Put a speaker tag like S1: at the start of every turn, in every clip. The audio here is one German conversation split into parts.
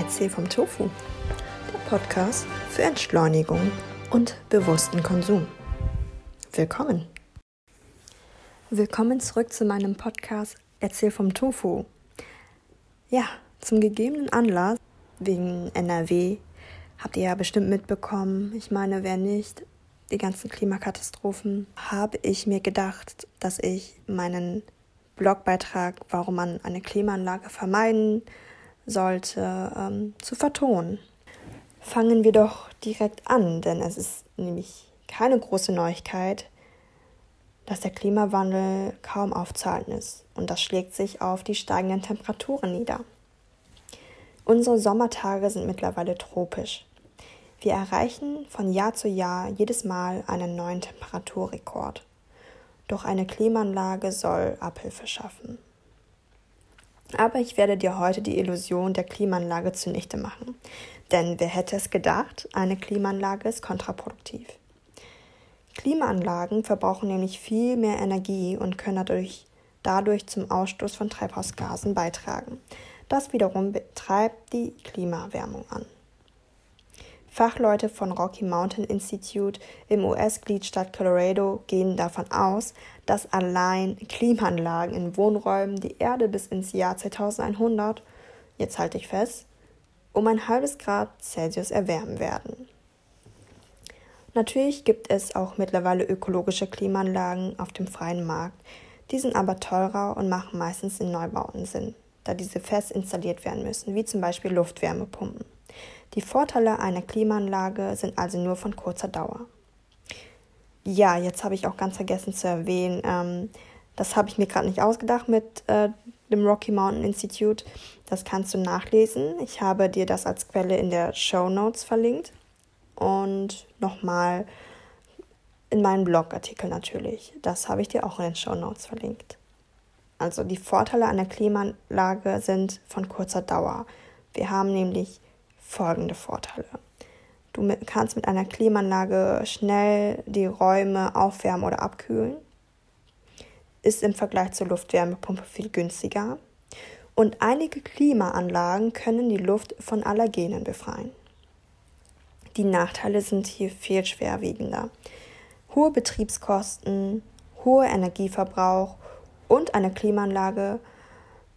S1: Erzähl vom Tofu, der Podcast für Entschleunigung und bewussten Konsum. Willkommen. Willkommen zurück zu meinem Podcast Erzähl vom Tofu. Ja, zum gegebenen Anlass wegen NRW habt ihr ja bestimmt mitbekommen. Ich meine, wer nicht, die ganzen Klimakatastrophen, habe ich mir gedacht, dass ich meinen Blogbeitrag, warum man eine Klimaanlage vermeiden sollte, ähm, zu vertonen. Fangen wir doch direkt an, denn es ist nämlich keine große Neuigkeit, dass der Klimawandel kaum aufzuhalten ist und das schlägt sich auf die steigenden Temperaturen nieder. Unsere Sommertage sind mittlerweile tropisch. Wir erreichen von Jahr zu Jahr jedes Mal einen neuen Temperaturrekord. Doch eine Klimaanlage soll Abhilfe schaffen. Aber ich werde dir heute die Illusion der Klimaanlage zunichte machen. Denn wer hätte es gedacht, eine Klimaanlage ist kontraproduktiv. Klimaanlagen verbrauchen nämlich viel mehr Energie und können dadurch, dadurch zum Ausstoß von Treibhausgasen beitragen. Das wiederum betreibt die Klimaerwärmung an. Fachleute von Rocky Mountain Institute im US-Gliedstaat Colorado gehen davon aus, dass allein Klimaanlagen in Wohnräumen die Erde bis ins Jahr 2100, jetzt halte ich fest, um ein halbes Grad Celsius erwärmen werden. Natürlich gibt es auch mittlerweile ökologische Klimaanlagen auf dem freien Markt, die sind aber teurer und machen meistens in Neubauten Sinn, da diese fest installiert werden müssen, wie zum Beispiel Luftwärmepumpen. Die Vorteile einer Klimaanlage sind also nur von kurzer Dauer. Ja, jetzt habe ich auch ganz vergessen zu erwähnen, ähm, das habe ich mir gerade nicht ausgedacht mit äh, dem Rocky Mountain Institute. Das kannst du nachlesen. Ich habe dir das als Quelle in der Show Notes verlinkt. Und nochmal in meinem Blogartikel natürlich. Das habe ich dir auch in den Show Notes verlinkt. Also die Vorteile einer Klimaanlage sind von kurzer Dauer. Wir haben nämlich folgende Vorteile. Du kannst mit einer Klimaanlage schnell die Räume aufwärmen oder abkühlen. Ist im Vergleich zur Luftwärmepumpe viel günstiger. Und einige Klimaanlagen können die Luft von Allergenen befreien. Die Nachteile sind hier viel schwerwiegender. Hohe Betriebskosten, hoher Energieverbrauch und eine Klimaanlage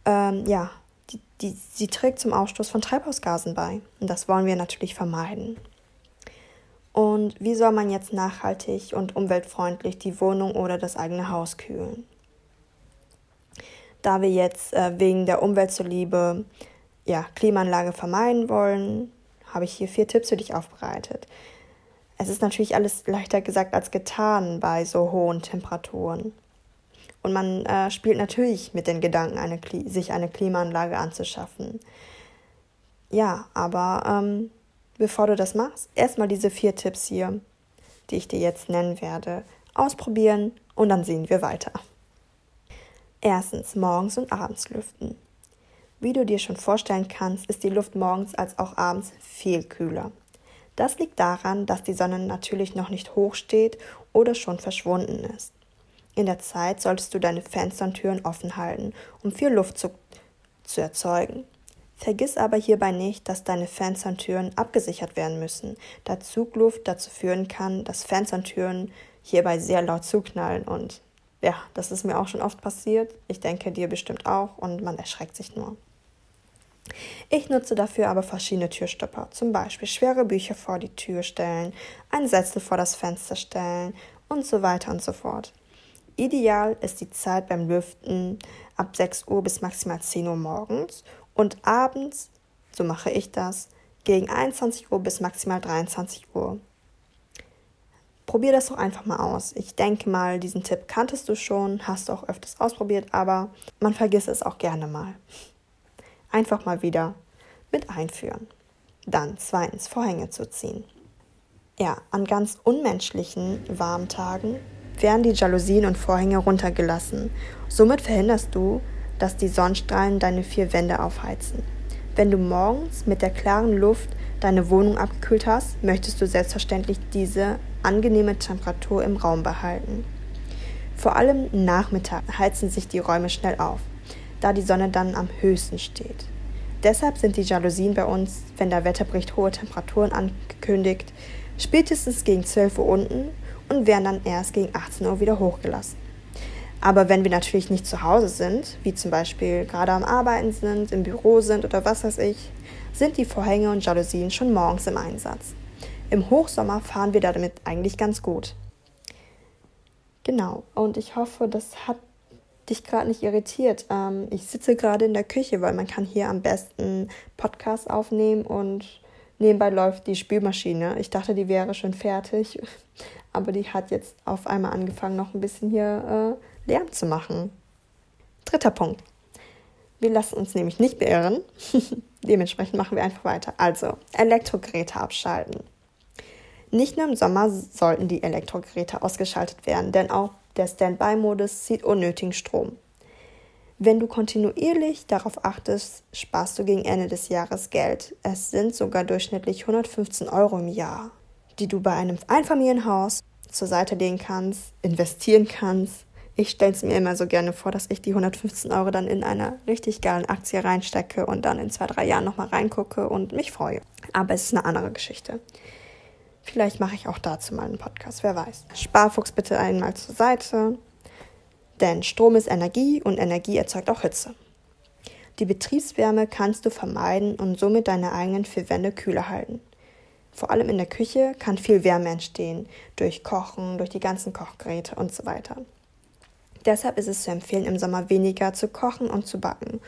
S1: ähm, ja, die, die, sie trägt zum Ausstoß von Treibhausgasen bei. Und das wollen wir natürlich vermeiden. Und wie soll man jetzt nachhaltig und umweltfreundlich die Wohnung oder das eigene Haus kühlen? Da wir jetzt äh, wegen der Umwelt zuliebe ja, Klimaanlage vermeiden wollen, habe ich hier vier Tipps für dich aufbereitet. Es ist natürlich alles leichter gesagt als getan bei so hohen Temperaturen. Und man äh, spielt natürlich mit den Gedanken, eine sich eine Klimaanlage anzuschaffen. Ja, aber ähm, bevor du das machst, erstmal diese vier Tipps hier, die ich dir jetzt nennen werde, ausprobieren und dann sehen wir weiter. Erstens, morgens und abends lüften. Wie du dir schon vorstellen kannst, ist die Luft morgens als auch abends viel kühler. Das liegt daran, dass die Sonne natürlich noch nicht hoch steht oder schon verschwunden ist. In der Zeit solltest du deine Fenster und Türen offen halten, um viel Luftzug zu erzeugen. Vergiss aber hierbei nicht, dass deine Fenster und Türen abgesichert werden müssen, da Zugluft dazu führen kann, dass Fenster und Türen hierbei sehr laut zuknallen und ja, das ist mir auch schon oft passiert. Ich denke dir bestimmt auch und man erschreckt sich nur. Ich nutze dafür aber verschiedene Türstopper, zum Beispiel schwere Bücher vor die Tür stellen, ein Sessel vor das Fenster stellen und so weiter und so fort. Ideal ist die Zeit beim Lüften ab 6 Uhr bis maximal 10 Uhr morgens und abends, so mache ich das, gegen 21 Uhr bis maximal 23 Uhr. Probier das doch einfach mal aus. Ich denke mal, diesen Tipp kanntest du schon, hast du auch öfters ausprobiert, aber man vergisst es auch gerne mal. Einfach mal wieder mit einführen. Dann zweitens Vorhänge zu ziehen. Ja, an ganz unmenschlichen warmen Tagen werden die Jalousien und Vorhänge runtergelassen. Somit verhinderst du, dass die Sonnenstrahlen deine vier Wände aufheizen. Wenn du morgens mit der klaren Luft deine Wohnung abgekühlt hast, möchtest du selbstverständlich diese angenehme Temperatur im Raum behalten. Vor allem Nachmittag heizen sich die Räume schnell auf, da die Sonne dann am höchsten steht. Deshalb sind die Jalousien bei uns, wenn der Wetterbericht hohe Temperaturen angekündigt, spätestens gegen 12 Uhr unten und werden dann erst gegen 18 Uhr wieder hochgelassen. Aber wenn wir natürlich nicht zu Hause sind, wie zum Beispiel gerade am Arbeiten sind, im Büro sind oder was weiß ich, sind die Vorhänge und Jalousien schon morgens im Einsatz. Im Hochsommer fahren wir damit eigentlich ganz gut. Genau, und ich hoffe, das hat dich gerade nicht irritiert. Ähm, ich sitze gerade in der Küche, weil man kann hier am besten Podcast aufnehmen und nebenbei läuft die Spülmaschine. Ich dachte, die wäre schon fertig, aber die hat jetzt auf einmal angefangen, noch ein bisschen hier äh, Lärm zu machen. Dritter Punkt. Wir lassen uns nämlich nicht beirren. Dementsprechend machen wir einfach weiter. Also, Elektrogeräte abschalten. Nicht nur im Sommer sollten die Elektrogeräte ausgeschaltet werden, denn auch der Standby-Modus zieht unnötigen Strom. Wenn du kontinuierlich darauf achtest, sparst du gegen Ende des Jahres Geld. Es sind sogar durchschnittlich 115 Euro im Jahr, die du bei einem Einfamilienhaus zur Seite legen kannst, investieren kannst. Ich stelle es mir immer so gerne vor, dass ich die 115 Euro dann in eine richtig geile Aktie reinstecke und dann in zwei, drei Jahren nochmal reingucke und mich freue. Aber es ist eine andere Geschichte. Vielleicht mache ich auch dazu mal einen Podcast, wer weiß. Sparfuchs bitte einmal zur Seite, denn Strom ist Energie und Energie erzeugt auch Hitze. Die Betriebswärme kannst du vermeiden und somit deine eigenen vier Wände kühler halten. Vor allem in der Küche kann viel Wärme entstehen, durch Kochen, durch die ganzen Kochgeräte und so weiter. Deshalb ist es zu empfehlen, im Sommer weniger zu kochen und zu backen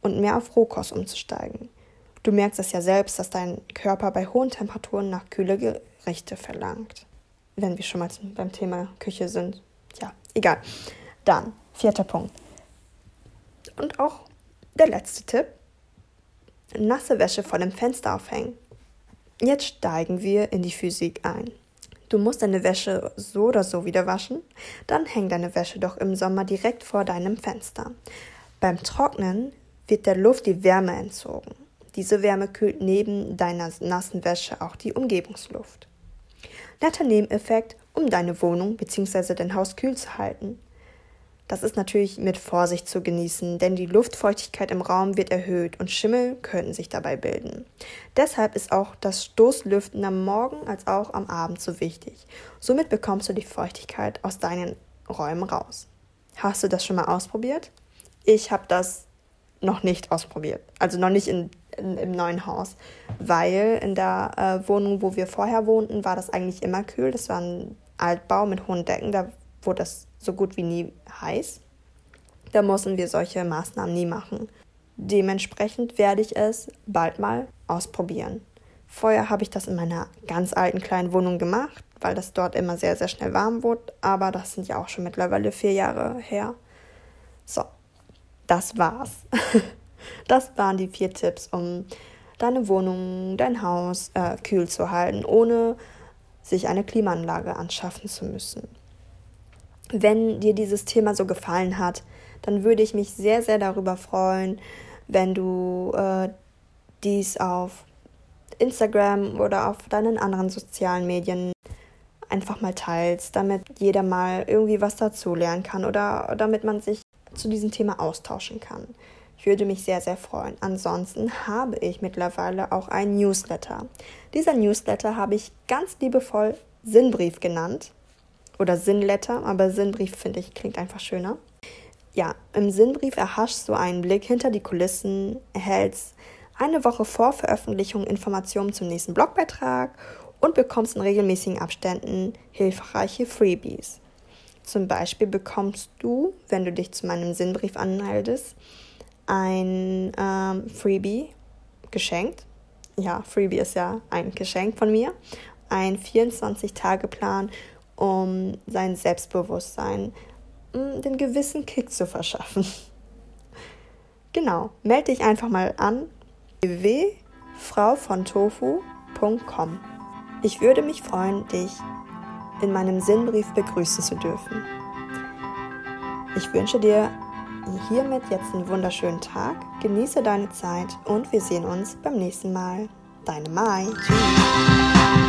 S1: und mehr auf Rohkost umzusteigen. Du merkst es ja selbst, dass dein Körper bei hohen Temperaturen nach kühle Gerichte verlangt. Wenn wir schon mal beim Thema Küche sind. Ja, egal. Dann, vierter Punkt. Und auch der letzte Tipp. Nasse Wäsche vor dem Fenster aufhängen. Jetzt steigen wir in die Physik ein. Du musst deine Wäsche so oder so wieder waschen, dann häng deine Wäsche doch im Sommer direkt vor deinem Fenster. Beim Trocknen wird der Luft die Wärme entzogen. Diese Wärme kühlt neben deiner nassen Wäsche auch die Umgebungsluft. Netter Nebeneffekt, um deine Wohnung bzw. dein Haus kühl zu halten. Das ist natürlich mit Vorsicht zu genießen, denn die Luftfeuchtigkeit im Raum wird erhöht und Schimmel könnten sich dabei bilden. Deshalb ist auch das Stoßlüften am Morgen als auch am Abend so wichtig. Somit bekommst du die Feuchtigkeit aus deinen Räumen raus. Hast du das schon mal ausprobiert? Ich habe das noch nicht ausprobiert. Also noch nicht in in, im neuen Haus, weil in der äh, Wohnung, wo wir vorher wohnten, war das eigentlich immer kühl. Das war ein Altbau mit hohen Decken, da wurde das so gut wie nie heiß. Da mussten wir solche Maßnahmen nie machen. Dementsprechend werde ich es bald mal ausprobieren. Vorher habe ich das in meiner ganz alten kleinen Wohnung gemacht, weil das dort immer sehr, sehr schnell warm wurde. Aber das sind ja auch schon mittlerweile vier Jahre her. So, das war's. Das waren die vier Tipps, um deine Wohnung, dein Haus äh, kühl zu halten, ohne sich eine Klimaanlage anschaffen zu müssen. Wenn dir dieses Thema so gefallen hat, dann würde ich mich sehr, sehr darüber freuen, wenn du äh, dies auf Instagram oder auf deinen anderen sozialen Medien einfach mal teilst, damit jeder mal irgendwie was dazu lernen kann oder damit man sich zu diesem Thema austauschen kann. Ich würde mich sehr, sehr freuen. Ansonsten habe ich mittlerweile auch ein Newsletter. Dieser Newsletter habe ich ganz liebevoll Sinnbrief genannt. Oder Sinnletter, aber Sinnbrief finde ich klingt einfach schöner. Ja, im Sinnbrief erhaschst du einen Blick hinter die Kulissen, erhältst eine Woche vor Veröffentlichung Informationen zum nächsten Blogbeitrag und bekommst in regelmäßigen Abständen hilfreiche Freebies. Zum Beispiel bekommst du, wenn du dich zu meinem Sinnbrief anmeldest, ein ähm, Freebie geschenkt. Ja, Freebie ist ja ein Geschenk von mir. Ein 24-Tage-Plan, um sein Selbstbewusstsein, den gewissen Kick zu verschaffen. genau, melde dich einfach mal an www.frauvontofu.com. Ich würde mich freuen, dich in meinem Sinnbrief begrüßen zu dürfen. Ich wünsche dir hiermit jetzt einen wunderschönen Tag, genieße deine Zeit und wir sehen uns beim nächsten Mal. Deine Mai. Tschüss.